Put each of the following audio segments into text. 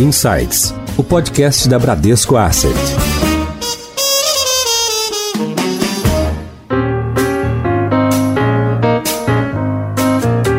Insights, o podcast da Bradesco Asset.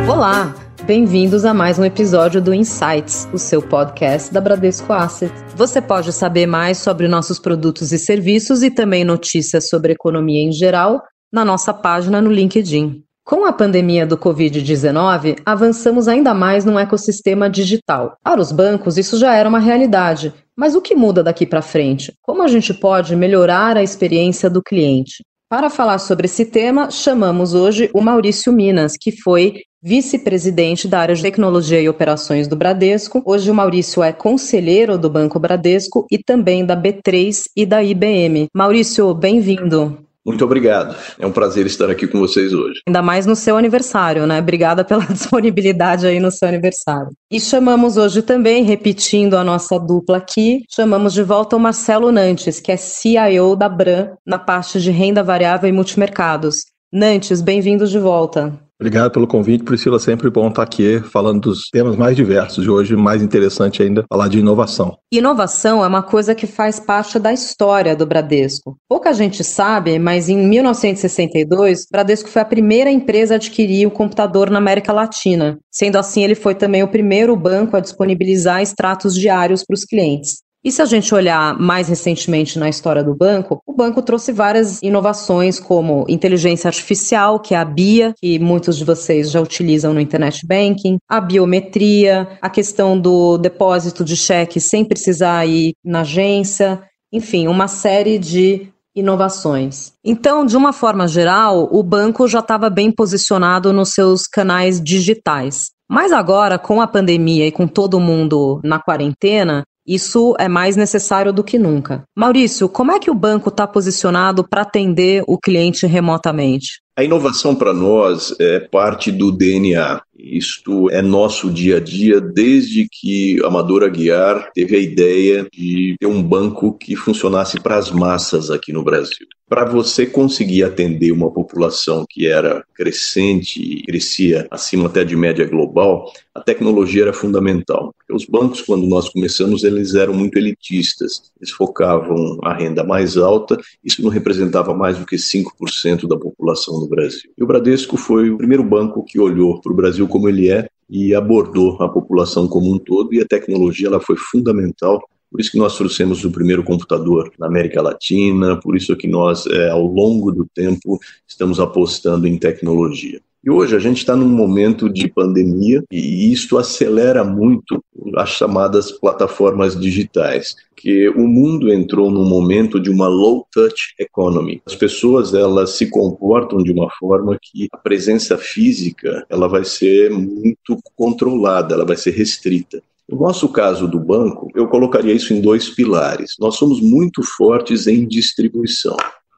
Olá, bem-vindos a mais um episódio do Insights, o seu podcast da Bradesco Asset. Você pode saber mais sobre nossos produtos e serviços e também notícias sobre economia em geral na nossa página no LinkedIn. Com a pandemia do Covid-19, avançamos ainda mais num ecossistema digital. Para os bancos, isso já era uma realidade. Mas o que muda daqui para frente? Como a gente pode melhorar a experiência do cliente? Para falar sobre esse tema, chamamos hoje o Maurício Minas, que foi vice-presidente da área de tecnologia e operações do Bradesco. Hoje o Maurício é conselheiro do Banco Bradesco e também da B3 e da IBM. Maurício, bem-vindo. Muito obrigado. É um prazer estar aqui com vocês hoje. Ainda mais no seu aniversário, né? Obrigada pela disponibilidade aí no seu aniversário. E chamamos hoje também, repetindo a nossa dupla aqui, chamamos de volta o Marcelo Nantes, que é CIO da Bran na parte de renda variável e multimercados. Nantes, bem-vindos de volta. Obrigado pelo convite, Priscila. Sempre bom estar aqui falando dos temas mais diversos. E hoje, mais interessante ainda, falar de inovação. Inovação é uma coisa que faz parte da história do Bradesco. Pouca gente sabe, mas em 1962, Bradesco foi a primeira empresa a adquirir o computador na América Latina. Sendo assim, ele foi também o primeiro banco a disponibilizar extratos diários para os clientes. E se a gente olhar mais recentemente na história do banco, o banco trouxe várias inovações, como inteligência artificial, que é a BIA, que muitos de vocês já utilizam no Internet Banking, a biometria, a questão do depósito de cheque sem precisar ir na agência, enfim, uma série de inovações. Então, de uma forma geral, o banco já estava bem posicionado nos seus canais digitais. Mas agora, com a pandemia e com todo mundo na quarentena, isso é mais necessário do que nunca. Maurício, como é que o banco está posicionado para atender o cliente remotamente? A inovação para nós é parte do DNA. Isto é nosso dia a dia desde que Amador Aguiar teve a ideia de ter um banco que funcionasse para as massas aqui no Brasil. Para você conseguir atender uma população que era crescente e crescia acima até de média global, a tecnologia era fundamental. Os bancos, quando nós começamos, eles eram muito elitistas. Eles focavam a renda mais alta, isso não representava mais do que 5% da população no Brasil. E o Bradesco foi o primeiro banco que olhou para o Brasil como ele é e abordou a população como um todo, e a tecnologia ela foi fundamental por isso que nós trouxemos o primeiro computador na América Latina, por isso que nós, é, ao longo do tempo, estamos apostando em tecnologia. E hoje a gente está num momento de pandemia e isto acelera muito as chamadas plataformas digitais, que o mundo entrou num momento de uma low touch economy. As pessoas elas se comportam de uma forma que a presença física ela vai ser muito controlada, ela vai ser restrita. No nosso caso do banco, eu colocaria isso em dois pilares. Nós somos muito fortes em distribuição.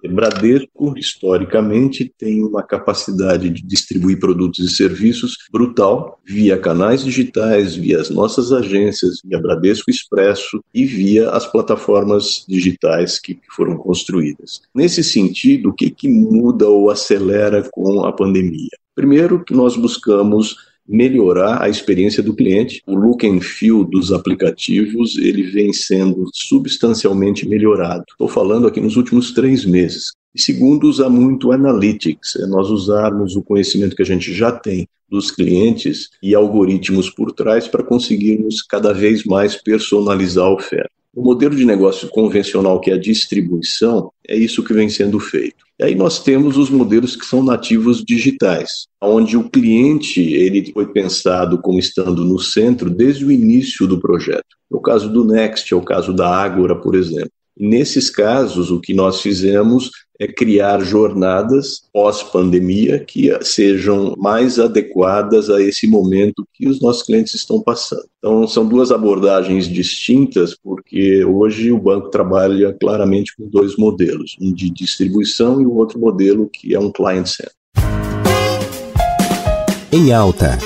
Bradesco, historicamente, tem uma capacidade de distribuir produtos e serviços brutal via canais digitais, via as nossas agências, via Bradesco Expresso e via as plataformas digitais que foram construídas. Nesse sentido, o que, que muda ou acelera com a pandemia? Primeiro, que nós buscamos melhorar a experiência do cliente. O look and feel dos aplicativos ele vem sendo substancialmente melhorado. Estou falando aqui nos últimos três meses. E segundo, usar muito analytics, é nós usarmos o conhecimento que a gente já tem dos clientes e algoritmos por trás para conseguirmos cada vez mais personalizar a oferta. O modelo de negócio convencional, que é a distribuição, é isso que vem sendo feito. E aí nós temos os modelos que são nativos digitais, onde o cliente ele foi pensado como estando no centro desde o início do projeto. É o caso do Next, é o caso da Ágora, por exemplo. Nesses casos, o que nós fizemos é criar jornadas pós-pandemia que sejam mais adequadas a esse momento que os nossos clientes estão passando. Então, são duas abordagens distintas, porque hoje o banco trabalha claramente com dois modelos, um de distribuição e o outro modelo que é um client center. Em alta.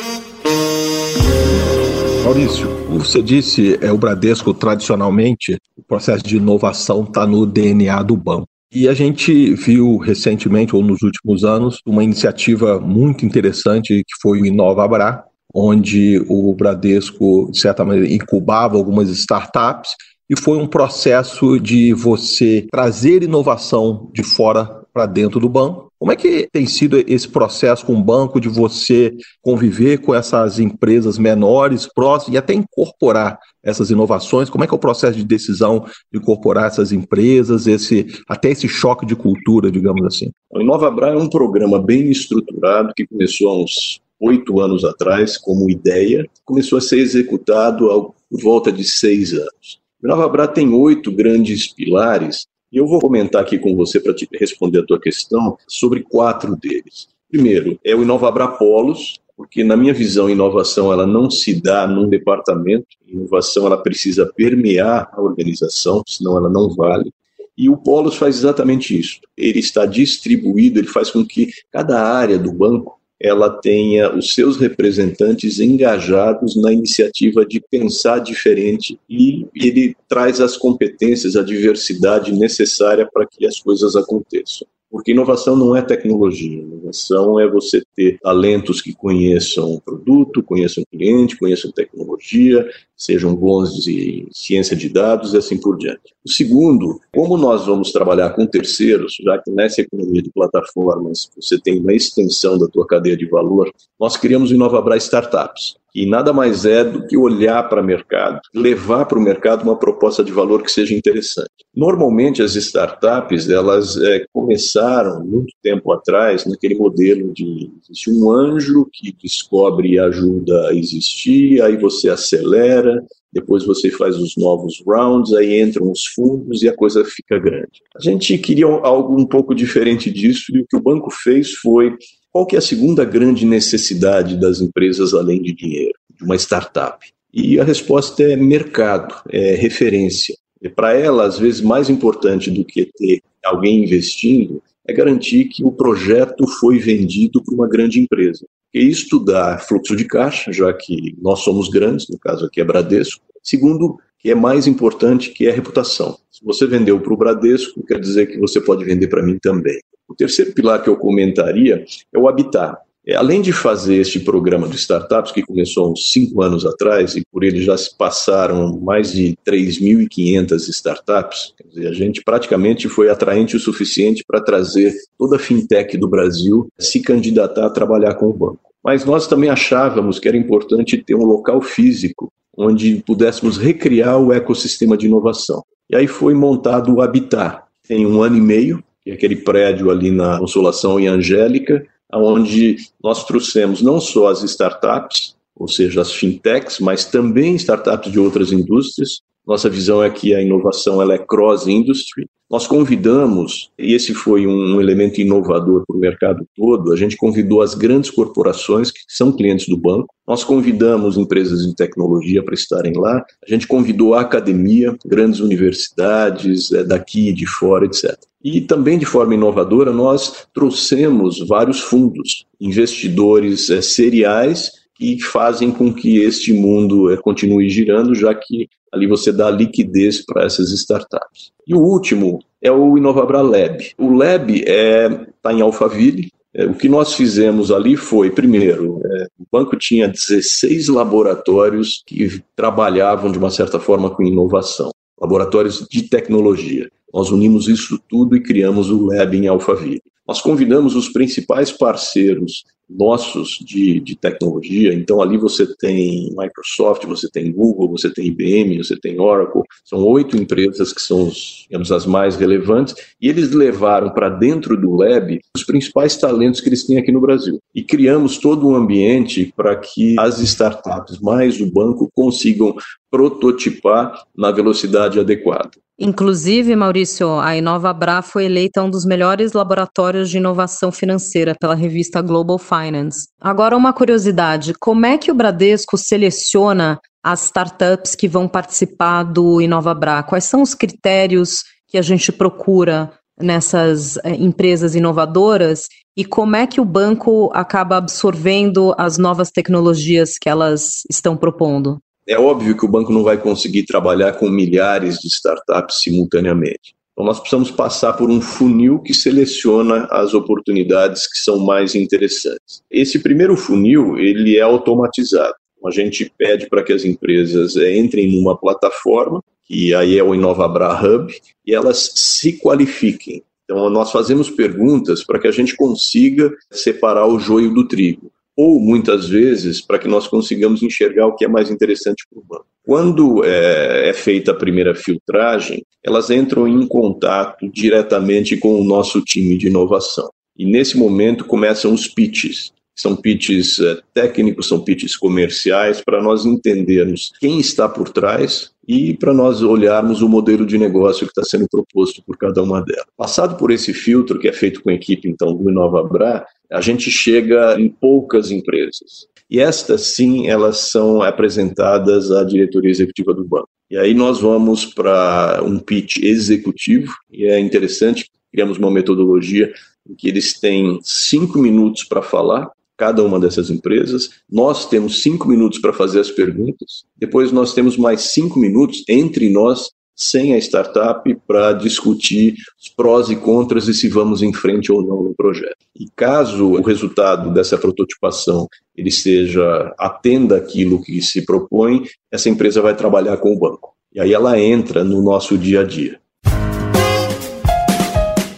Maurício, você disse, é o Bradesco tradicionalmente, o processo de inovação está no DNA do banco. E a gente viu recentemente, ou nos últimos anos, uma iniciativa muito interessante que foi o Inova Abra, onde o Bradesco, de certa maneira, incubava algumas startups e foi um processo de você trazer inovação de fora para dentro do banco. Como é que tem sido esse processo com o banco de você conviver com essas empresas menores, próximas e até incorporar essas inovações? Como é que é o processo de decisão de incorporar essas empresas, esse até esse choque de cultura, digamos assim? O InovaBra é um programa bem estruturado que começou há uns oito anos atrás como ideia, começou a ser executado por volta de seis anos. O InovaBra tem oito grandes pilares e eu vou comentar aqui com você para responder a tua questão sobre quatro deles. Primeiro, é o InovaBra Polos, porque na minha visão, inovação ela não se dá num departamento, inovação ela precisa permear a organização, senão ela não vale. E o Polos faz exatamente isso. Ele está distribuído, ele faz com que cada área do banco ela tenha os seus representantes engajados na iniciativa de pensar diferente e ele traz as competências, a diversidade necessária para que as coisas aconteçam. Porque inovação não é tecnologia, inovação é você ter talentos que conheçam o produto, conheçam o cliente, conheçam tecnologia, sejam bons em ciência de dados e assim por diante. O segundo, como nós vamos trabalhar com terceiros, já que nessa economia de plataformas você tem uma extensão da tua cadeia de valor, nós criamos o Inovabra Startups. E nada mais é do que olhar para o mercado, levar para o mercado uma proposta de valor que seja interessante. Normalmente as startups elas é, começaram muito tempo atrás naquele modelo de existe um anjo que descobre e ajuda a existir, aí você acelera, depois você faz os novos rounds, aí entram os fundos e a coisa fica grande. A gente queria algo um pouco diferente disso e o que o banco fez foi qual que é a segunda grande necessidade das empresas além de dinheiro, de uma startup? E a resposta é mercado, é referência. Para ela, às vezes, mais importante do que ter alguém investindo é garantir que o projeto foi vendido para uma grande empresa. E dá fluxo de caixa, já que nós somos grandes, no caso aqui é Bradesco. Segundo, que é mais importante, que é a reputação. Se você vendeu para o Bradesco, quer dizer que você pode vender para mim também. O terceiro pilar que eu comentaria é o habitat. É, além de fazer este programa de startups, que começou uns cinco anos atrás, e por ele já se passaram mais de 3.500 startups, dizer, a gente praticamente foi atraente o suficiente para trazer toda a fintech do Brasil se candidatar a trabalhar com o banco. Mas nós também achávamos que era importante ter um local físico onde pudéssemos recriar o ecossistema de inovação. E aí foi montado o Habitat. Tem um ano e meio, que é aquele prédio ali na Consolação e Angélica, onde nós trouxemos não só as startups, ou seja, as fintechs, mas também startups de outras indústrias. Nossa visão é que a inovação ela é cross-industry. Nós convidamos, e esse foi um elemento inovador para o mercado todo, a gente convidou as grandes corporações que são clientes do banco, nós convidamos empresas de tecnologia para estarem lá, a gente convidou a academia, grandes universidades é, daqui e de fora, etc. E também de forma inovadora, nós trouxemos vários fundos, investidores é, seriais que fazem com que este mundo é, continue girando, já que ali você dá liquidez para essas startups. E o último é o Inovabra Lab. O Lab está é, tá em Alphaville. É, o que nós fizemos ali foi, primeiro, é, o banco tinha 16 laboratórios que trabalhavam de uma certa forma com inovação, laboratórios de tecnologia. Nós unimos isso tudo e criamos o Lab em Alphaville. Nós convidamos os principais parceiros nossos de, de tecnologia, então ali você tem Microsoft, você tem Google, você tem IBM, você tem Oracle, são oito empresas que são digamos, as mais relevantes, e eles levaram para dentro do Lab os principais talentos que eles têm aqui no Brasil. E criamos todo um ambiente para que as startups mais o banco consigam prototipar na velocidade adequada. Inclusive, Maurício, a InovaBra foi eleita um dos melhores laboratórios de inovação financeira pela revista Global Finance. Agora, uma curiosidade: como é que o Bradesco seleciona as startups que vão participar do InovaBra? Quais são os critérios que a gente procura nessas eh, empresas inovadoras e como é que o banco acaba absorvendo as novas tecnologias que elas estão propondo? É óbvio que o banco não vai conseguir trabalhar com milhares de startups simultaneamente. Então, nós precisamos passar por um funil que seleciona as oportunidades que são mais interessantes. Esse primeiro funil, ele é automatizado. A gente pede para que as empresas eh, entrem numa plataforma, que aí é o InovaBra Hub, e elas se qualifiquem. Então, nós fazemos perguntas para que a gente consiga separar o joio do trigo ou muitas vezes para que nós consigamos enxergar o que é mais interessante para o banco. Quando é, é, feita a primeira filtragem, elas entram em contato diretamente com o nosso time de inovação. E nesse momento começam os pitches. São pitches é, técnicos, são pitches comerciais, para nós entendermos quem está por trás e para nós olharmos o modelo de negócio que está sendo proposto por cada uma delas. Passado por esse filtro, que é feito com a equipe então do InovaBra, a gente chega em poucas empresas. E estas sim, elas são apresentadas à diretoria executiva do banco. E aí nós vamos para um pitch executivo, e é interessante, criamos uma metodologia em que eles têm cinco minutos para falar, cada uma dessas empresas. Nós temos cinco minutos para fazer as perguntas. Depois nós temos mais cinco minutos entre nós sem a startup para discutir os prós e contras e se vamos em frente ou não no projeto. E caso o resultado dessa prototipação ele seja atenda aquilo que se propõe, essa empresa vai trabalhar com o banco. E aí ela entra no nosso dia a dia.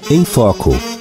Em foco.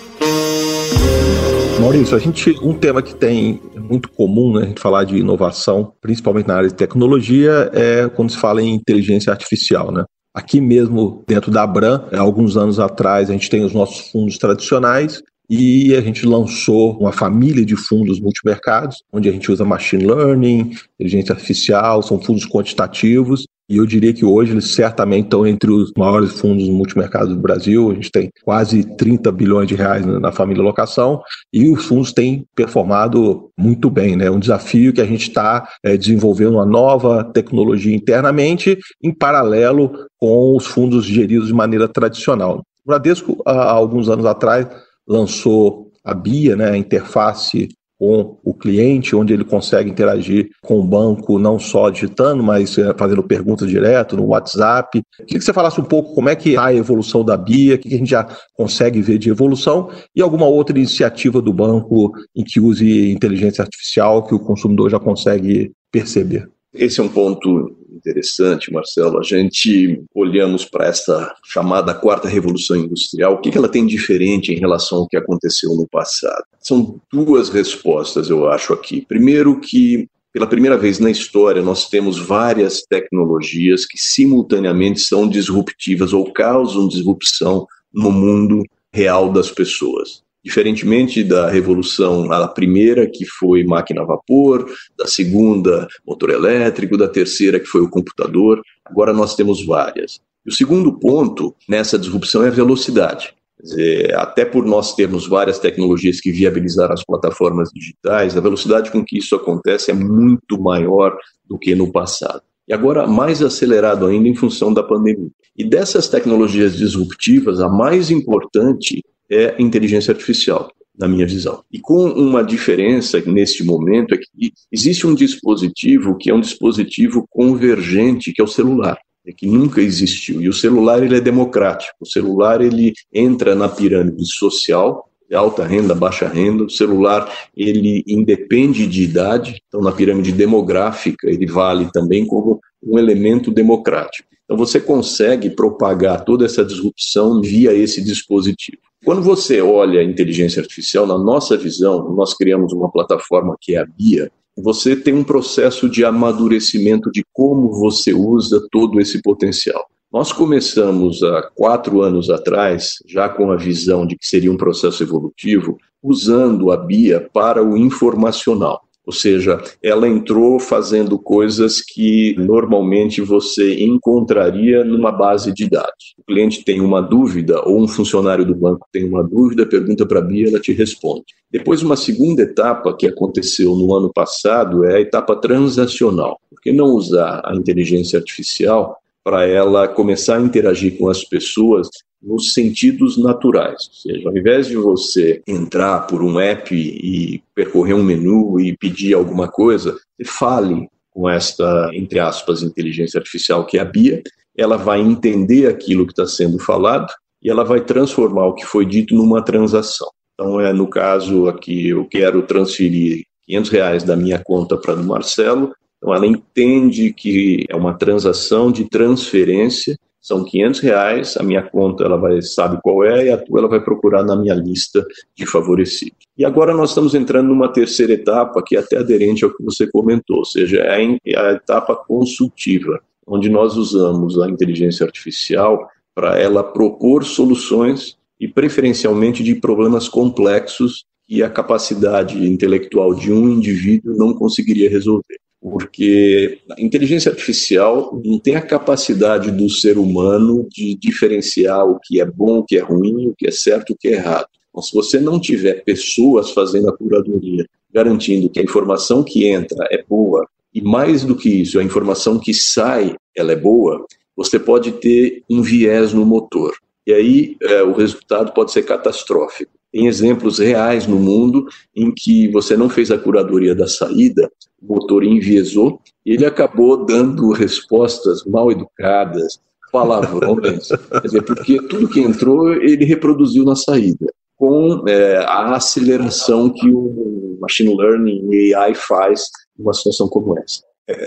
Maurício, a gente um tema que tem muito comum, né, a gente falar de inovação, principalmente na área de tecnologia, é quando se fala em inteligência artificial, né? Aqui mesmo, dentro da Abram, alguns anos atrás, a gente tem os nossos fundos tradicionais e a gente lançou uma família de fundos multimercados, onde a gente usa machine learning, inteligência artificial, são fundos quantitativos, e eu diria que hoje eles certamente estão entre os maiores fundos multimercados do Brasil. A gente tem quase 30 bilhões de reais na família locação e os fundos têm performado muito bem. Né? Um desafio que a gente está é, desenvolvendo uma nova tecnologia internamente, em paralelo com os fundos geridos de maneira tradicional. O Bradesco, há alguns anos atrás, lançou a BIA, né, a interface com o cliente, onde ele consegue interagir com o banco, não só digitando, mas é, fazendo perguntas direto no WhatsApp. Queria que você falasse um pouco como é que está a evolução da BIA, o que a gente já consegue ver de evolução e alguma outra iniciativa do banco em que use inteligência artificial que o consumidor já consegue perceber. Esse é um ponto interessante, Marcelo. A gente olhamos para essa chamada quarta revolução industrial, o que, que ela tem diferente em relação ao que aconteceu no passado? São duas respostas, eu acho, aqui. Primeiro, que pela primeira vez na história, nós temos várias tecnologias que simultaneamente são disruptivas ou causam disrupção no mundo real das pessoas. Diferentemente da revolução, a primeira, que foi máquina a vapor, da segunda, motor elétrico, da terceira, que foi o computador, agora nós temos várias. O segundo ponto nessa disrupção é a velocidade. Dizer, até por nós termos várias tecnologias que viabilizaram as plataformas digitais, a velocidade com que isso acontece é muito maior do que no passado. E agora mais acelerado ainda em função da pandemia. E dessas tecnologias disruptivas, a mais importante é inteligência artificial, na minha visão. E com uma diferença neste momento é que existe um dispositivo que é um dispositivo convergente, que é o celular é que nunca existiu. E o celular ele é democrático. O celular ele entra na pirâmide social, alta renda, baixa renda. O celular ele independe de idade. Então na pirâmide demográfica ele vale também como um elemento democrático. Então você consegue propagar toda essa disrupção via esse dispositivo. Quando você olha a inteligência artificial, na nossa visão, nós criamos uma plataforma que é a BIA, você tem um processo de amadurecimento de como você usa todo esse potencial. Nós começamos há quatro anos atrás, já com a visão de que seria um processo evolutivo, usando a BIA para o informacional. Ou seja, ela entrou fazendo coisas que normalmente você encontraria numa base de dados. O cliente tem uma dúvida, ou um funcionário do banco tem uma dúvida, pergunta para a Bia, ela te responde. Depois, uma segunda etapa que aconteceu no ano passado é a etapa transacional. Por que não usar a inteligência artificial para ela começar a interagir com as pessoas nos sentidos naturais. Ou seja, ao invés de você entrar por um app e percorrer um menu e pedir alguma coisa, fale com esta, entre aspas, inteligência artificial que é a Bia, ela vai entender aquilo que está sendo falado e ela vai transformar o que foi dito numa transação. Então, é no caso aqui, eu quero transferir 500 reais da minha conta para do Marcelo, então ela entende que é uma transação de transferência, são 500 reais, a minha conta ela vai sabe qual é e a tua ela vai procurar na minha lista de favorecidos. E agora nós estamos entrando numa terceira etapa que é até aderente ao que você comentou, ou seja, é a etapa consultiva, onde nós usamos a inteligência artificial para ela propor soluções e preferencialmente de problemas complexos que a capacidade intelectual de um indivíduo não conseguiria resolver. Porque a inteligência artificial não tem a capacidade do ser humano de diferenciar o que é bom, o que é ruim, o que é certo, o que é errado. Então, se você não tiver pessoas fazendo a curadoria, garantindo que a informação que entra é boa, e mais do que isso, a informação que sai ela é boa, você pode ter um viés no motor. E aí é, o resultado pode ser catastrófico. Tem exemplos reais no mundo em que você não fez a curadoria da saída, o motor enviesou e ele acabou dando respostas mal educadas, palavrões, quer dizer, porque tudo que entrou ele reproduziu na saída, com é, a aceleração que o machine learning e AI faz numa situação como essa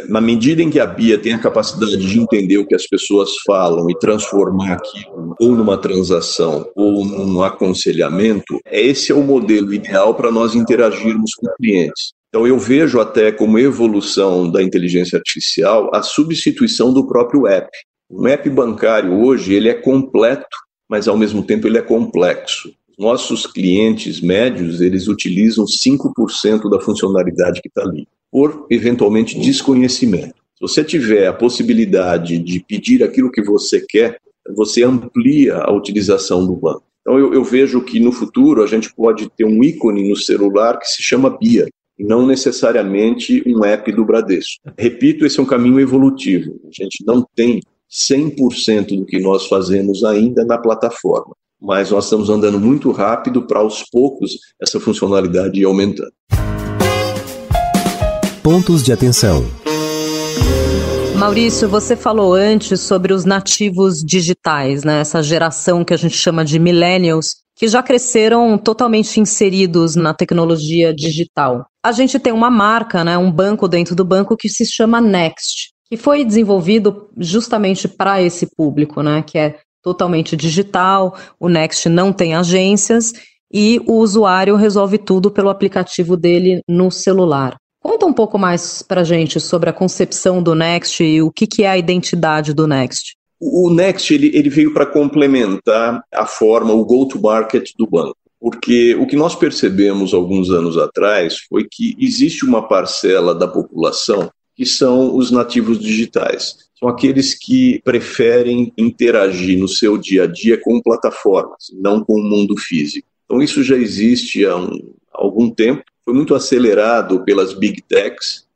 na medida em que a Bia tem a capacidade de entender o que as pessoas falam e transformar aquilo ou numa transação ou num aconselhamento, esse é o modelo ideal para nós interagirmos com clientes. Então eu vejo até como evolução da inteligência artificial a substituição do próprio app. Um app bancário hoje ele é completo, mas ao mesmo tempo ele é complexo. Nossos clientes médios, eles utilizam 5% da funcionalidade que está ali por eventualmente desconhecimento. Se você tiver a possibilidade de pedir aquilo que você quer, você amplia a utilização do banco. Então eu, eu vejo que no futuro a gente pode ter um ícone no celular que se chama Bia, não necessariamente um app do Bradesco. Repito, esse é um caminho evolutivo. A gente não tem 100% do que nós fazemos ainda na plataforma, mas nós estamos andando muito rápido para aos poucos essa funcionalidade ir aumentando pontos de atenção. Maurício, você falou antes sobre os nativos digitais, né? Essa geração que a gente chama de millennials, que já cresceram totalmente inseridos na tecnologia digital. A gente tem uma marca, né, um banco dentro do banco que se chama Next, que foi desenvolvido justamente para esse público, né, que é totalmente digital, o Next não tem agências e o usuário resolve tudo pelo aplicativo dele no celular. Conta um pouco mais para gente sobre a concepção do Next e o que, que é a identidade do Next. O Next ele, ele veio para complementar a forma, o go-to-market do banco. Porque o que nós percebemos alguns anos atrás foi que existe uma parcela da população que são os nativos digitais. São aqueles que preferem interagir no seu dia a dia com plataformas, não com o mundo físico. Então, isso já existe há um, algum tempo foi muito acelerado pelas big techs,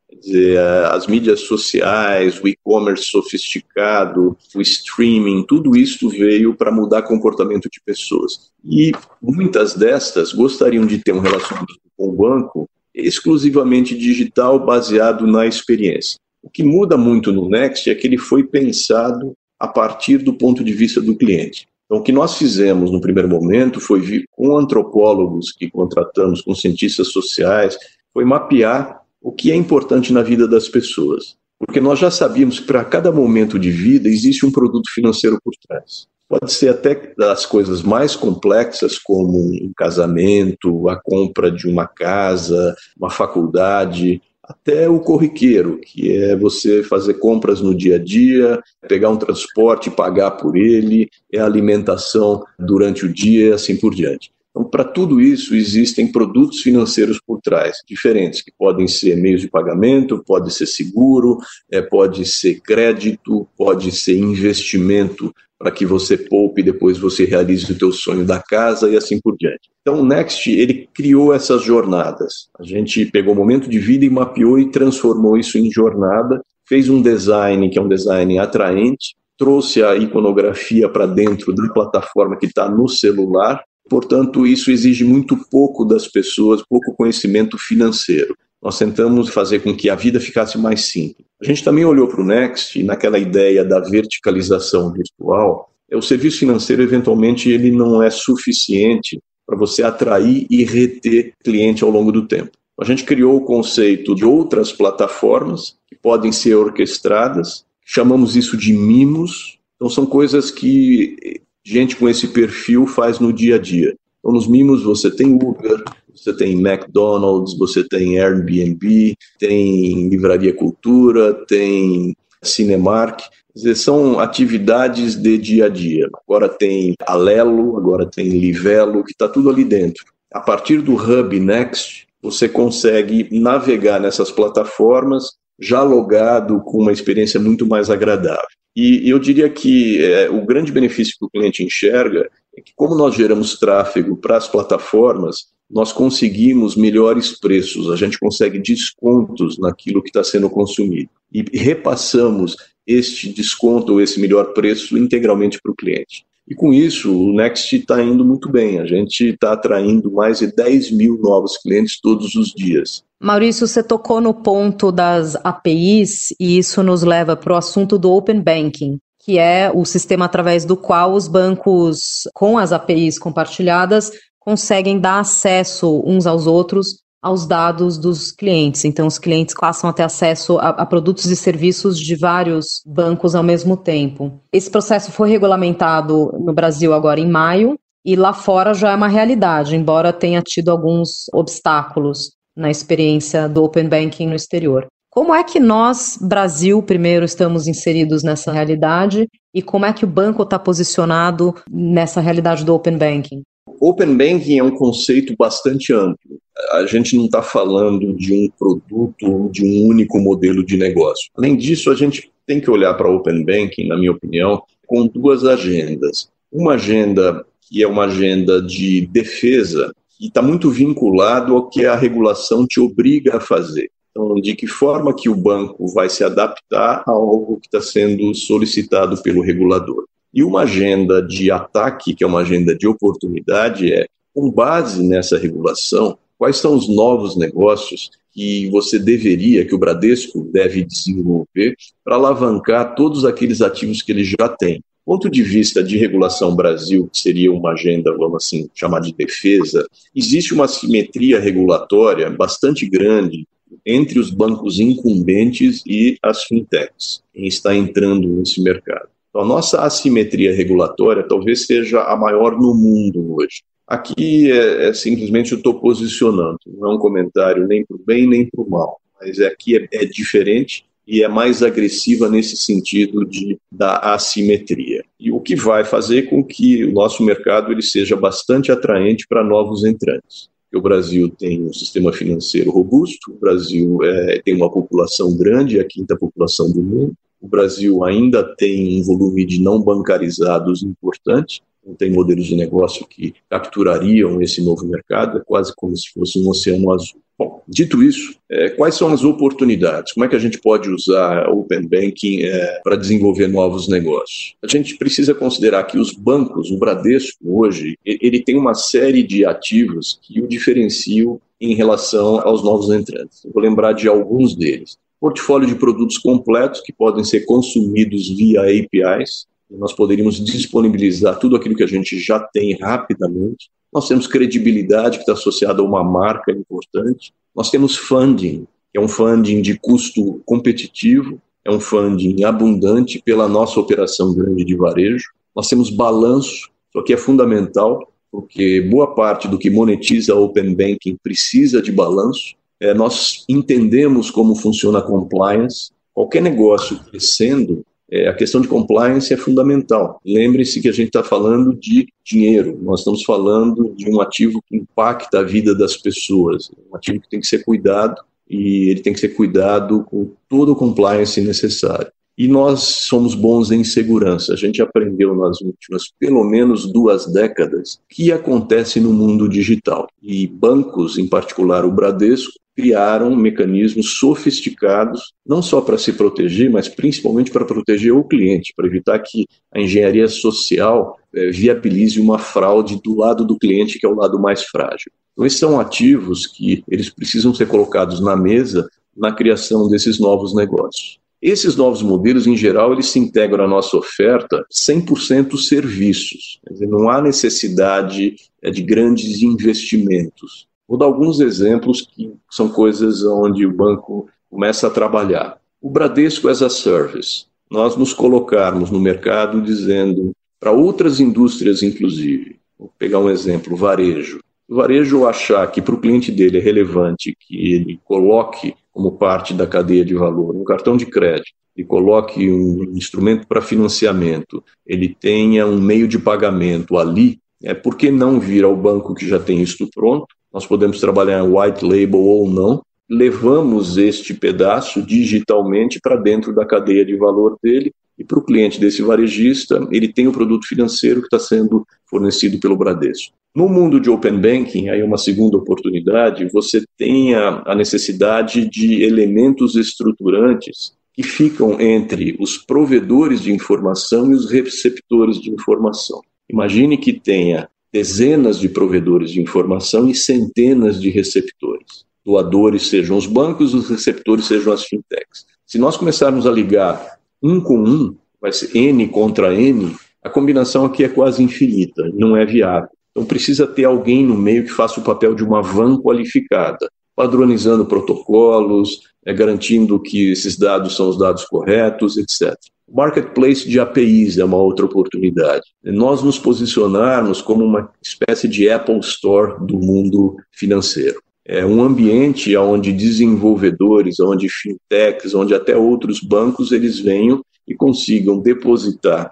as mídias sociais, o e-commerce sofisticado, o streaming, tudo isso veio para mudar comportamento de pessoas. E muitas destas gostariam de ter um relacionamento com o banco exclusivamente digital, baseado na experiência. O que muda muito no Next é que ele foi pensado a partir do ponto de vista do cliente. Então, o que nós fizemos no primeiro momento foi vir com antropólogos que contratamos, com cientistas sociais, foi mapear o que é importante na vida das pessoas. Porque nós já sabíamos que para cada momento de vida existe um produto financeiro por trás. Pode ser até das coisas mais complexas, como um casamento, a compra de uma casa, uma faculdade, até o corriqueiro, que é você fazer compras no dia a dia, pegar um transporte pagar por ele, é alimentação durante o dia e assim por diante. Então, para tudo isso, existem produtos financeiros por trás, diferentes, que podem ser meios de pagamento, pode ser seguro, é, pode ser crédito, pode ser investimento para que você poupe e depois você realize o teu sonho da casa e assim por diante. Então o Next, ele criou essas jornadas. A gente pegou o momento de vida e mapeou e transformou isso em jornada, fez um design que é um design atraente, trouxe a iconografia para dentro da plataforma que está no celular, portanto isso exige muito pouco das pessoas, pouco conhecimento financeiro nós tentamos fazer com que a vida ficasse mais simples. A gente também olhou para o Next naquela ideia da verticalização virtual, o serviço financeiro, eventualmente, ele não é suficiente para você atrair e reter cliente ao longo do tempo. A gente criou o conceito de outras plataformas que podem ser orquestradas, chamamos isso de mimos. Então, são coisas que gente com esse perfil faz no dia a dia. Então, nos mimos você tem Uber, você tem McDonald's, você tem Airbnb, tem Livraria Cultura, tem Cinemark. Dizer, são atividades de dia a dia. Agora tem Alelo, agora tem Livelo, que está tudo ali dentro. A partir do Hub Next, você consegue navegar nessas plataformas já logado com uma experiência muito mais agradável. E eu diria que é, o grande benefício que o cliente enxerga é que, como nós geramos tráfego para as plataformas, nós conseguimos melhores preços, a gente consegue descontos naquilo que está sendo consumido. E repassamos este desconto ou esse melhor preço integralmente para o cliente. E com isso, o Next está indo muito bem. A gente está atraindo mais de 10 mil novos clientes todos os dias. Maurício, você tocou no ponto das APIs e isso nos leva para o assunto do Open Banking, que é o sistema através do qual os bancos, com as APIs compartilhadas, conseguem dar acesso uns aos outros aos dados dos clientes. Então, os clientes passam a ter acesso a, a, produtos e serviços de vários bancos ao mesmo tempo. Esse processo foi regulamentado no Brasil agora em maio e lá fora já é uma realidade, embora tenha tido alguns obstáculos na experiência do Open Banking no exterior. Como é que nós, Brasil, primeiro, estamos inseridos nessa realidade e como é que o banco está posicionado nessa realidade do Open Banking? Open Banking é um conceito bastante amplo a gente não está falando de um produto ou de um único modelo de negócio. Além disso, a gente tem que olhar para Open Banking, na minha opinião, com duas agendas. Uma agenda que é uma agenda de defesa, que está muito vinculado ao que a regulação te obriga a fazer. Então, de que forma que o banco vai se adaptar a algo que está sendo solicitado pelo regulador. E uma agenda de ataque, que é uma agenda de oportunidade, é, com base nessa regulação, Quais são os novos negócios que você deveria, que o Bradesco deve desenvolver para alavancar todos aqueles ativos que ele já tem? ponto de vista de regulação Brasil, que seria uma agenda, vamos assim, chamar de defesa, existe uma simetria regulatória bastante grande entre os bancos incumbentes e as fintechs, quem está entrando nesse mercado. Então, a nossa assimetria regulatória talvez seja a maior no mundo hoje. Aqui é, é simplesmente eu estou posicionando, não é um comentário nem para o bem nem para o mal, mas aqui é, é diferente e é mais agressiva nesse sentido de da assimetria. E o que vai fazer com que o nosso mercado ele seja bastante atraente para novos entrantes. O Brasil tem um sistema financeiro robusto, o Brasil é, tem uma população grande, é a quinta população do mundo, o Brasil ainda tem um volume de não bancarizados importante, não tem modelos de negócio que capturariam esse novo mercado, é quase como se fosse um oceano azul. Bom, dito isso, é, quais são as oportunidades? Como é que a gente pode usar Open Banking é, para desenvolver novos negócios? A gente precisa considerar que os bancos, o Bradesco hoje, ele tem uma série de ativos que o diferenciam em relação aos novos entrantes. Eu vou lembrar de alguns deles. Portfólio de produtos completos que podem ser consumidos via APIs, nós poderíamos disponibilizar tudo aquilo que a gente já tem rapidamente. Nós temos credibilidade que está associada a uma marca importante. Nós temos funding, que é um funding de custo competitivo, é um funding abundante pela nossa operação grande de varejo. Nós temos balanço, só que é fundamental, porque boa parte do que monetiza Open Banking precisa de balanço. É, nós entendemos como funciona a compliance. Qualquer negócio crescendo, é, a questão de compliance é fundamental. Lembre-se que a gente está falando de dinheiro, nós estamos falando de um ativo que impacta a vida das pessoas, um ativo que tem que ser cuidado e ele tem que ser cuidado com todo o compliance necessário. E nós somos bons em segurança. A gente aprendeu nas últimas pelo menos duas décadas que acontece no mundo digital. E bancos, em particular o Bradesco, criaram mecanismos sofisticados, não só para se proteger, mas principalmente para proteger o cliente, para evitar que a engenharia social é, viabilize uma fraude do lado do cliente, que é o lado mais frágil. Então, esses são ativos que eles precisam ser colocados na mesa na criação desses novos negócios. Esses novos modelos, em geral, eles se integram na nossa oferta 100% serviços. Dizer, não há necessidade é, de grandes investimentos. Vou dar alguns exemplos que são coisas onde o banco começa a trabalhar. O Bradesco as a Service. Nós nos colocarmos no mercado dizendo para outras indústrias, inclusive, vou pegar um exemplo, varejo. O varejo achar que para o cliente dele é relevante que ele coloque como parte da cadeia de valor um cartão de crédito e coloque um instrumento para financiamento, ele tenha um meio de pagamento ali, é por que não vir ao banco que já tem isto pronto? Nós podemos trabalhar em white label ou não, levamos este pedaço digitalmente para dentro da cadeia de valor dele e para o cliente desse varejista, ele tem o produto financeiro que está sendo fornecido pelo Bradesco. No mundo de Open Banking, aí é uma segunda oportunidade, você tem a, a necessidade de elementos estruturantes que ficam entre os provedores de informação e os receptores de informação. Imagine que tenha dezenas de provedores de informação e centenas de receptores. Doadores sejam os bancos, os receptores sejam as fintechs. Se nós começarmos a ligar um com um, vai ser N contra N, a combinação aqui é quase infinita, não é viável. Então precisa ter alguém no meio que faça o papel de uma van qualificada, padronizando protocolos, é, garantindo que esses dados são os dados corretos, etc. Marketplace de APIs é uma outra oportunidade. Nós nos posicionarmos como uma espécie de Apple Store do mundo financeiro. É um ambiente onde desenvolvedores, onde fintechs, onde até outros bancos eles venham e consigam depositar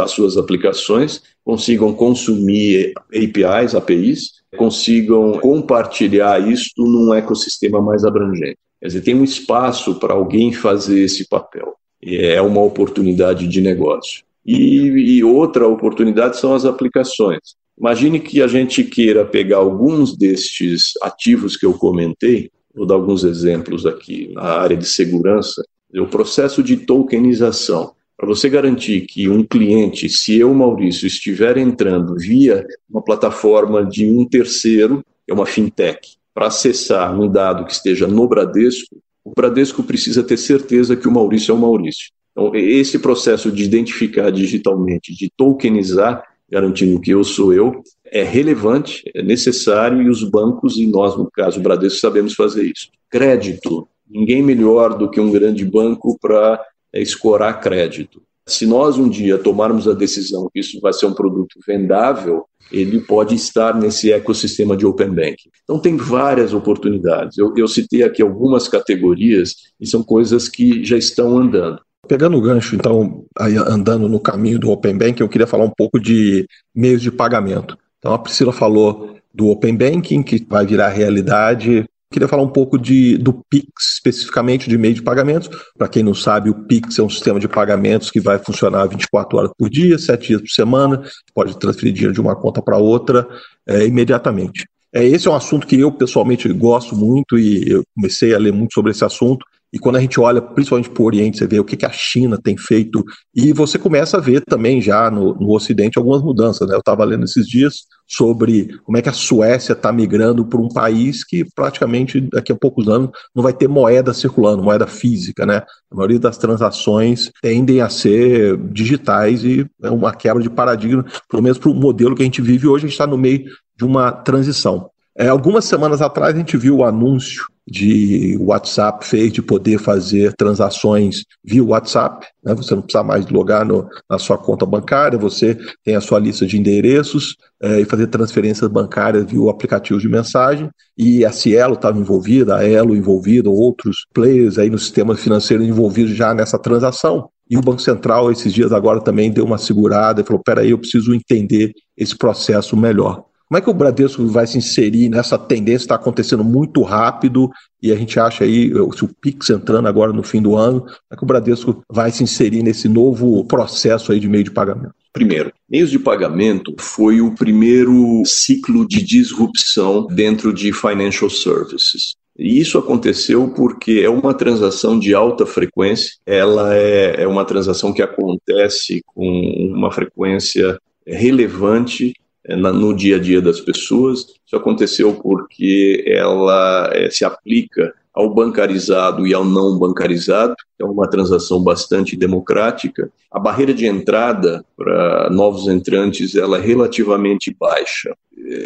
as suas aplicações, consigam consumir APIs, APIs, consigam compartilhar isso num ecossistema mais abrangente. Quer dizer, tem um espaço para alguém fazer esse papel. É uma oportunidade de negócio. E, e outra oportunidade são as aplicações. Imagine que a gente queira pegar alguns destes ativos que eu comentei, vou dar alguns exemplos aqui na área de segurança, o processo de tokenização. Para você garantir que um cliente, se eu, Maurício, estiver entrando via uma plataforma de um terceiro, é uma fintech, para acessar um dado que esteja no Bradesco, o Bradesco precisa ter certeza que o Maurício é o Maurício. Então, esse processo de identificar digitalmente, de tokenizar, garantindo que eu sou eu, é relevante, é necessário e os bancos, e nós, no caso, o Bradesco, sabemos fazer isso. Crédito, Ninguém melhor do que um grande banco para é, escorar crédito. Se nós um dia tomarmos a decisão que isso vai ser um produto vendável, ele pode estar nesse ecossistema de Open Banking. Então, tem várias oportunidades. Eu, eu citei aqui algumas categorias e são coisas que já estão andando. Pegando o gancho, então, andando no caminho do Open Banking, eu queria falar um pouco de meios de pagamento. Então, a Priscila falou do Open Banking, que vai virar realidade Queria falar um pouco de, do Pix, especificamente de meio de pagamentos. Para quem não sabe, o Pix é um sistema de pagamentos que vai funcionar 24 horas por dia, 7 dias por semana, pode transferir dinheiro de uma conta para outra é, imediatamente. É, esse é um assunto que eu pessoalmente gosto muito e eu comecei a ler muito sobre esse assunto e quando a gente olha, principalmente para o Oriente, você vê o que, que a China tem feito, e você começa a ver também já no, no Ocidente algumas mudanças. Né? Eu estava lendo esses dias sobre como é que a Suécia está migrando para um país que praticamente daqui a poucos anos não vai ter moeda circulando, moeda física. Né? A maioria das transações tendem a ser digitais e é uma quebra de paradigma, pelo menos para o modelo que a gente vive hoje, a gente está no meio de uma transição. É, algumas semanas atrás a gente viu o anúncio de WhatsApp fez de poder fazer transações via WhatsApp. Né? Você não precisa mais logar no, na sua conta bancária, você tem a sua lista de endereços é, e fazer transferências bancárias via aplicativo de mensagem. E a Cielo estava envolvida, a Elo envolvida, outros players aí no sistema financeiro envolvidos já nessa transação. E o Banco Central, esses dias agora, também deu uma segurada e falou: peraí, eu preciso entender esse processo melhor. Como é que o Bradesco vai se inserir nessa tendência que está acontecendo muito rápido e a gente acha aí, se o Pix entrando agora no fim do ano, como é que o Bradesco vai se inserir nesse novo processo aí de meio de pagamento? Primeiro, meios de pagamento foi o primeiro ciclo de disrupção dentro de financial services. E isso aconteceu porque é uma transação de alta frequência, ela é, é uma transação que acontece com uma frequência relevante no dia a dia das pessoas. Isso aconteceu porque ela é, se aplica ao bancarizado e ao não bancarizado, é uma transação bastante democrática. A barreira de entrada para novos entrantes ela é relativamente baixa.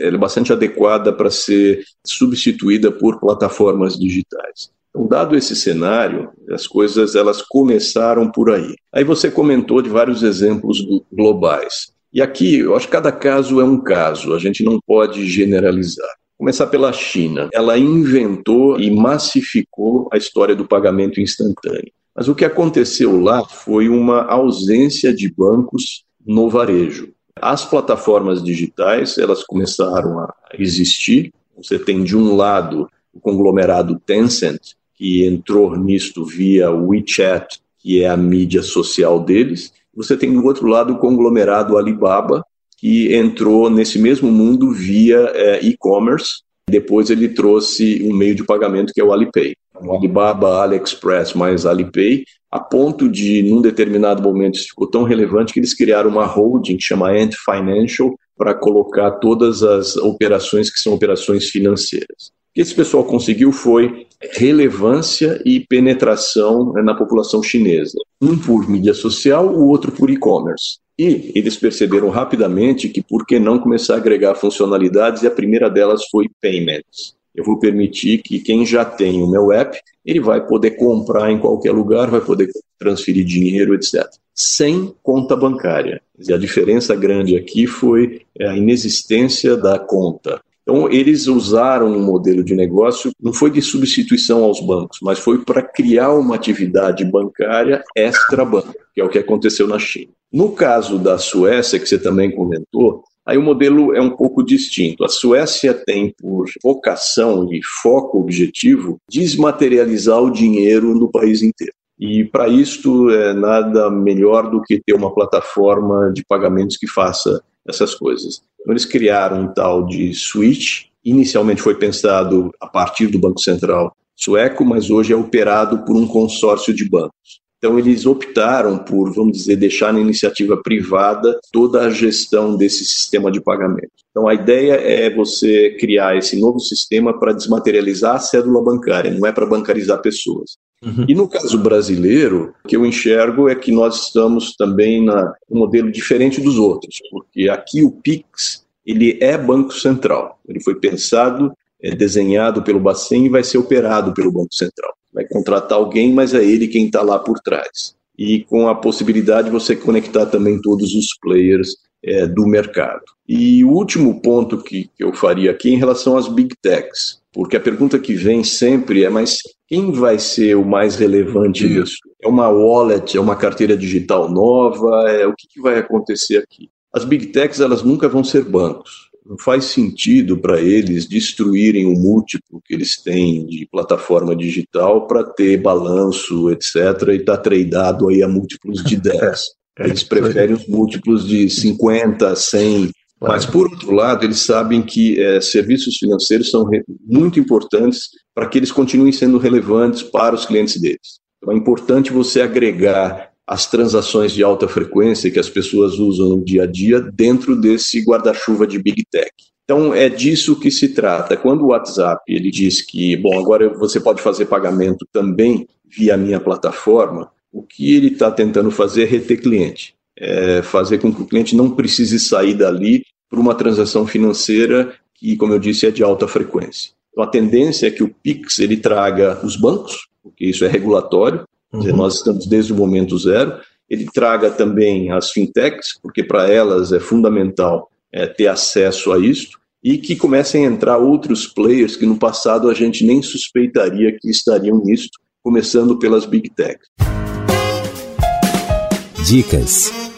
Ela é bastante adequada para ser substituída por plataformas digitais. Então, dado esse cenário, as coisas elas começaram por aí. Aí você comentou de vários exemplos globais. E aqui, eu acho que cada caso é um caso, a gente não pode generalizar. Começar pela China. Ela inventou e massificou a história do pagamento instantâneo. Mas o que aconteceu lá foi uma ausência de bancos no varejo. As plataformas digitais, elas começaram a existir. Você tem de um lado o conglomerado Tencent, que entrou nisto via WeChat, que é a mídia social deles. Você tem do outro lado o conglomerado Alibaba, que entrou nesse mesmo mundo via é, e-commerce. Depois ele trouxe um meio de pagamento que é o Alipay. O Alibaba, AliExpress mais Alipay, a ponto de, num determinado momento, isso ficou tão relevante que eles criaram uma holding que chama Ant Financial para colocar todas as operações que são operações financeiras. O que esse pessoal conseguiu foi relevância e penetração né, na população chinesa. Um por mídia social, o outro por e-commerce. E eles perceberam rapidamente que por que não começar a agregar funcionalidades, e a primeira delas foi payments. Eu vou permitir que quem já tem o meu app, ele vai poder comprar em qualquer lugar, vai poder transferir dinheiro, etc. Sem conta bancária. a diferença grande aqui foi a inexistência da conta. Então, eles usaram um modelo de negócio, não foi de substituição aos bancos, mas foi para criar uma atividade bancária extra-banco, que é o que aconteceu na China. No caso da Suécia, que você também comentou, aí o modelo é um pouco distinto. A Suécia tem por vocação e foco objetivo desmaterializar o dinheiro no país inteiro. E para isto é nada melhor do que ter uma plataforma de pagamentos que faça essas coisas. Então, eles criaram um tal de switch. Inicialmente foi pensado a partir do Banco Central sueco, mas hoje é operado por um consórcio de bancos. Então, eles optaram por, vamos dizer, deixar na iniciativa privada toda a gestão desse sistema de pagamento. Então, a ideia é você criar esse novo sistema para desmaterializar a cédula bancária, não é para bancarizar pessoas. Uhum. E no caso brasileiro, o que eu enxergo é que nós estamos também na um modelo diferente dos outros, porque aqui o Pix ele é banco central. Ele foi pensado, é desenhado pelo Bacen e vai ser operado pelo Banco Central. Vai contratar alguém, mas é ele quem está lá por trás. E com a possibilidade de você conectar também todos os players é, do mercado. E o último ponto que, que eu faria aqui em relação às big techs, porque a pergunta que vem sempre é: mas quem vai ser o mais relevante nisso? É uma wallet, é uma carteira digital nova? É, o que, que vai acontecer aqui? As big techs elas nunca vão ser bancos. Não faz sentido para eles destruírem o múltiplo que eles têm de plataforma digital para ter balanço, etc., e estar tá tradeado aí a múltiplos de 10. É, eles preferem os múltiplos de 50, 100. Mas, por outro lado, eles sabem que é, serviços financeiros são muito importantes para que eles continuem sendo relevantes para os clientes deles. Então, é importante você agregar as transações de alta frequência que as pessoas usam no dia a dia dentro desse guarda-chuva de Big Tech. Então, é disso que se trata. Quando o WhatsApp ele diz que, bom, agora você pode fazer pagamento também via minha plataforma, o que ele está tentando fazer é reter cliente, é fazer com que o cliente não precise sair dali para uma transação financeira que, como eu disse, é de alta frequência. Então, a tendência é que o Pix ele traga os bancos, porque isso é regulatório, uhum. dizer, nós estamos desde o momento zero. Ele traga também as fintechs, porque para elas é fundamental é, ter acesso a isto, e que comecem a entrar outros players que no passado a gente nem suspeitaria que estariam nisto, começando pelas big techs. Dicas.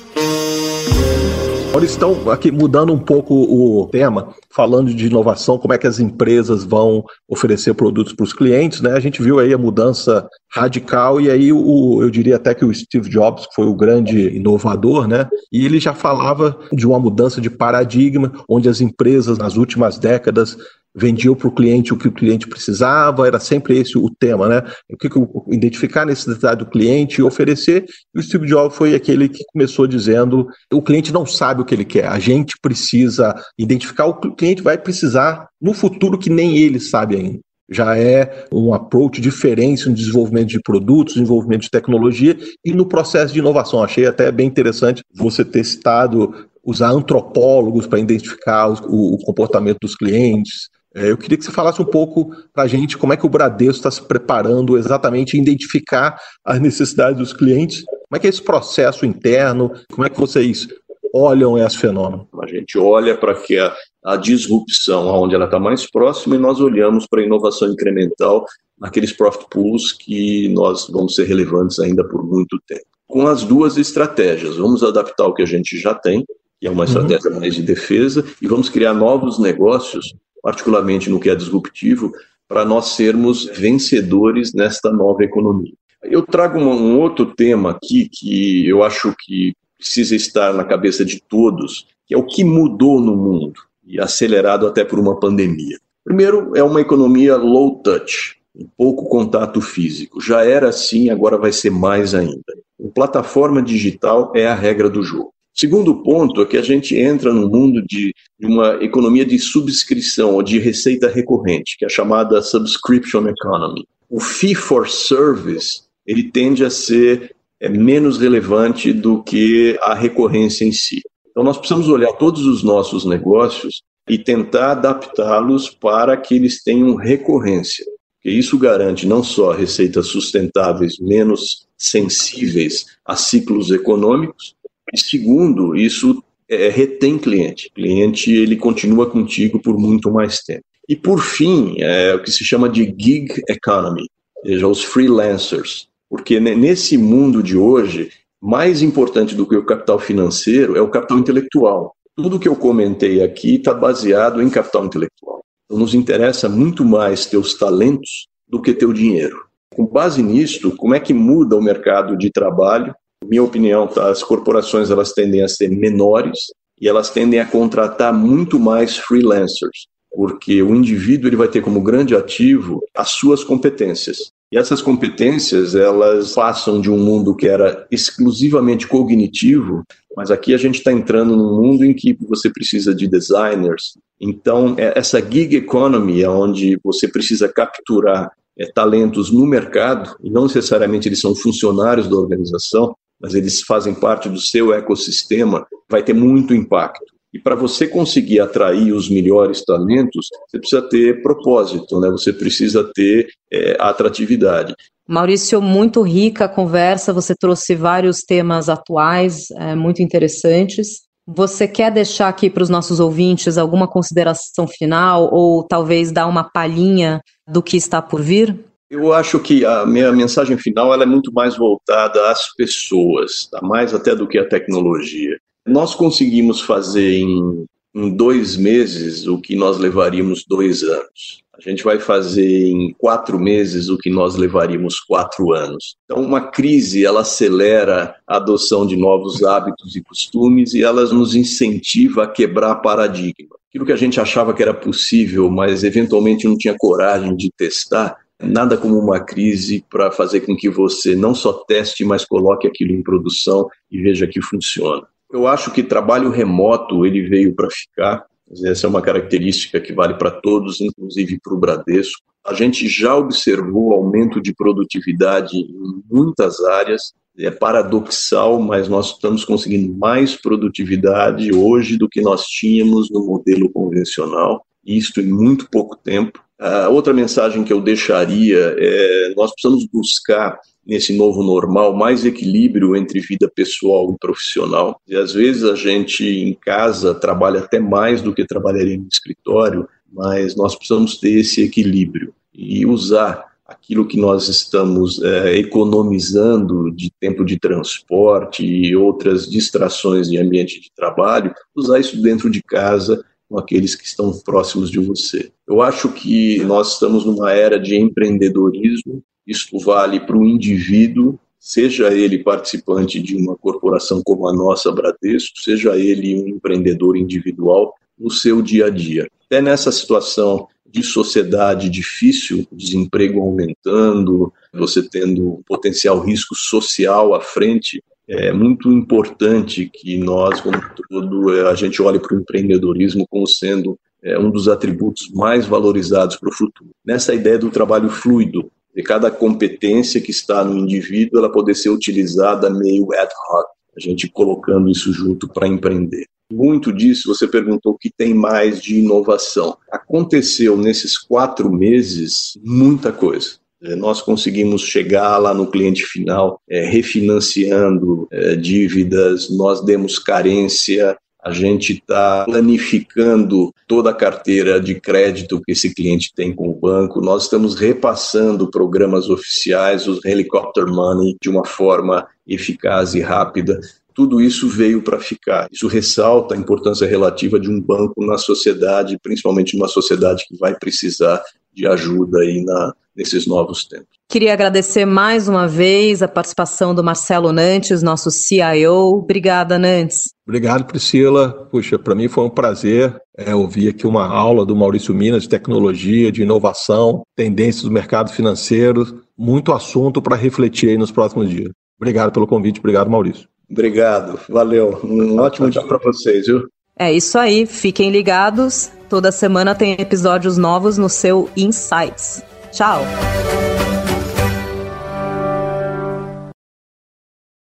Agora estão aqui mudando um pouco o tema, falando de inovação, como é que as empresas vão oferecer produtos para os clientes, né? A gente viu aí a mudança radical e aí o, eu diria até que o Steve Jobs foi o grande inovador, né? E ele já falava de uma mudança de paradigma, onde as empresas nas últimas décadas vendiam para o cliente o que o cliente precisava, era sempre esse o tema, né? O que, identificar a necessidade do cliente e oferecer. E o Steve Jobs foi aquele que começou dizendo: o cliente não sabe o que ele quer, a gente precisa identificar o que o cliente vai precisar no futuro que nem ele sabe ainda. já é um approach diferente no desenvolvimento de produtos, desenvolvimento de tecnologia e no processo de inovação. Achei até bem interessante você ter citado usar antropólogos para identificar o, o, comportamento dos clientes. É, eu queria que você falasse um pouco para a gente como é que o Bradesco está se preparando exatamente em identificar as necessidades dos clientes. Como é que é esse processo interno? Como é que vocês olham esse fenômeno? A gente olha para que a, a disrupção, onde ela está mais próxima, e nós olhamos para a inovação incremental naqueles profit pools que nós vamos ser relevantes ainda por muito tempo. Com as duas estratégias, vamos adaptar o que a gente já tem, que é uma uhum. estratégia mais de defesa, e vamos criar novos negócios, particularmente no que é disruptivo, para nós sermos vencedores nesta nova economia. Eu trago um, um outro tema aqui que eu acho que precisa estar na cabeça de todos, que é o que mudou no mundo e acelerado até por uma pandemia. Primeiro, é uma economia low touch, um pouco contato físico. Já era assim, agora vai ser mais ainda. A plataforma digital é a regra do jogo. Segundo ponto é que a gente entra no mundo de, de uma economia de subscrição ou de receita recorrente, que é chamada subscription economy. O fee for service ele tende a ser é menos relevante do que a recorrência em si. Então, nós precisamos olhar todos os nossos negócios e tentar adaptá-los para que eles tenham recorrência. Porque isso garante não só receitas sustentáveis menos sensíveis a ciclos econômicos, e segundo, isso é, retém cliente. O cliente ele continua contigo por muito mais tempo. E por fim, é o que se chama de gig economy, ou seja, os freelancers. Porque nesse mundo de hoje, mais importante do que o capital financeiro é o capital intelectual. Tudo que eu comentei aqui está baseado em capital intelectual. Então, nos interessa muito mais teus talentos do que teu dinheiro. Com base nisto, como é que muda o mercado de trabalho? Minha opinião, tá, as corporações elas tendem a ser menores e elas tendem a contratar muito mais freelancers, porque o indivíduo ele vai ter como grande ativo as suas competências. E essas competências, elas passam de um mundo que era exclusivamente cognitivo, mas aqui a gente está entrando num mundo em que você precisa de designers. Então, é essa gig economy, onde você precisa capturar é, talentos no mercado, e não necessariamente eles são funcionários da organização, mas eles fazem parte do seu ecossistema, vai ter muito impacto. E para você conseguir atrair os melhores talentos, você precisa ter propósito, né? Você precisa ter é, atratividade. Maurício, muito rica a conversa. Você trouxe vários temas atuais, é, muito interessantes. Você quer deixar aqui para os nossos ouvintes alguma consideração final ou talvez dar uma palhinha do que está por vir? Eu acho que a minha mensagem final ela é muito mais voltada às pessoas, tá? mais até do que à tecnologia. Nós conseguimos fazer em, em dois meses o que nós levaríamos dois anos. A gente vai fazer em quatro meses o que nós levaríamos quatro anos. Então, uma crise ela acelera a adoção de novos hábitos e costumes e ela nos incentiva a quebrar paradigma. Aquilo que a gente achava que era possível, mas eventualmente não tinha coragem de testar, nada como uma crise para fazer com que você não só teste, mas coloque aquilo em produção e veja que funciona. Eu acho que trabalho remoto ele veio para ficar. Essa é uma característica que vale para todos, inclusive para o Bradesco. A gente já observou aumento de produtividade em muitas áreas. É paradoxal, mas nós estamos conseguindo mais produtividade hoje do que nós tínhamos no modelo convencional. Isto em muito pouco tempo. A outra mensagem que eu deixaria é: nós precisamos buscar nesse novo normal mais equilíbrio entre vida pessoal e profissional. E às vezes a gente em casa trabalha até mais do que trabalharia no escritório, mas nós precisamos ter esse equilíbrio e usar aquilo que nós estamos é, economizando de tempo de transporte e outras distrações de ambiente de trabalho, usar isso dentro de casa com aqueles que estão próximos de você. Eu acho que nós estamos numa era de empreendedorismo isso vale para o indivíduo, seja ele participante de uma corporação como a nossa, Bradesco, seja ele um empreendedor individual, no seu dia a dia. Até nessa situação de sociedade difícil, desemprego aumentando, você tendo um potencial risco social à frente, é muito importante que nós, como todo, a gente olhe para o empreendedorismo como sendo é um dos atributos mais valorizados para o futuro. Nessa ideia do trabalho fluido, de cada competência que está no indivíduo, ela poder ser utilizada meio ad hoc, a gente colocando isso junto para empreender. Muito disso, você perguntou o que tem mais de inovação. Aconteceu nesses quatro meses muita coisa. É, nós conseguimos chegar lá no cliente final, é, refinanciando é, dívidas, nós demos carência a gente está planificando toda a carteira de crédito que esse cliente tem com o banco. Nós estamos repassando programas oficiais, os helicopter money, de uma forma eficaz e rápida. Tudo isso veio para ficar. Isso ressalta a importância relativa de um banco na sociedade, principalmente numa sociedade que vai precisar de ajuda aí na, nesses novos tempos. Queria agradecer mais uma vez a participação do Marcelo Nantes, nosso CIO. Obrigada, Nantes. Obrigado, Priscila. Puxa, para mim foi um prazer é, ouvir aqui uma aula do Maurício Minas de tecnologia, de inovação, tendências do mercado financeiro, muito assunto para refletir aí nos próximos dias. Obrigado pelo convite, obrigado, Maurício. Obrigado, valeu. Um ótimo dia para vocês, viu? É isso aí, fiquem ligados. Toda semana tem episódios novos no seu Insights. Tchau!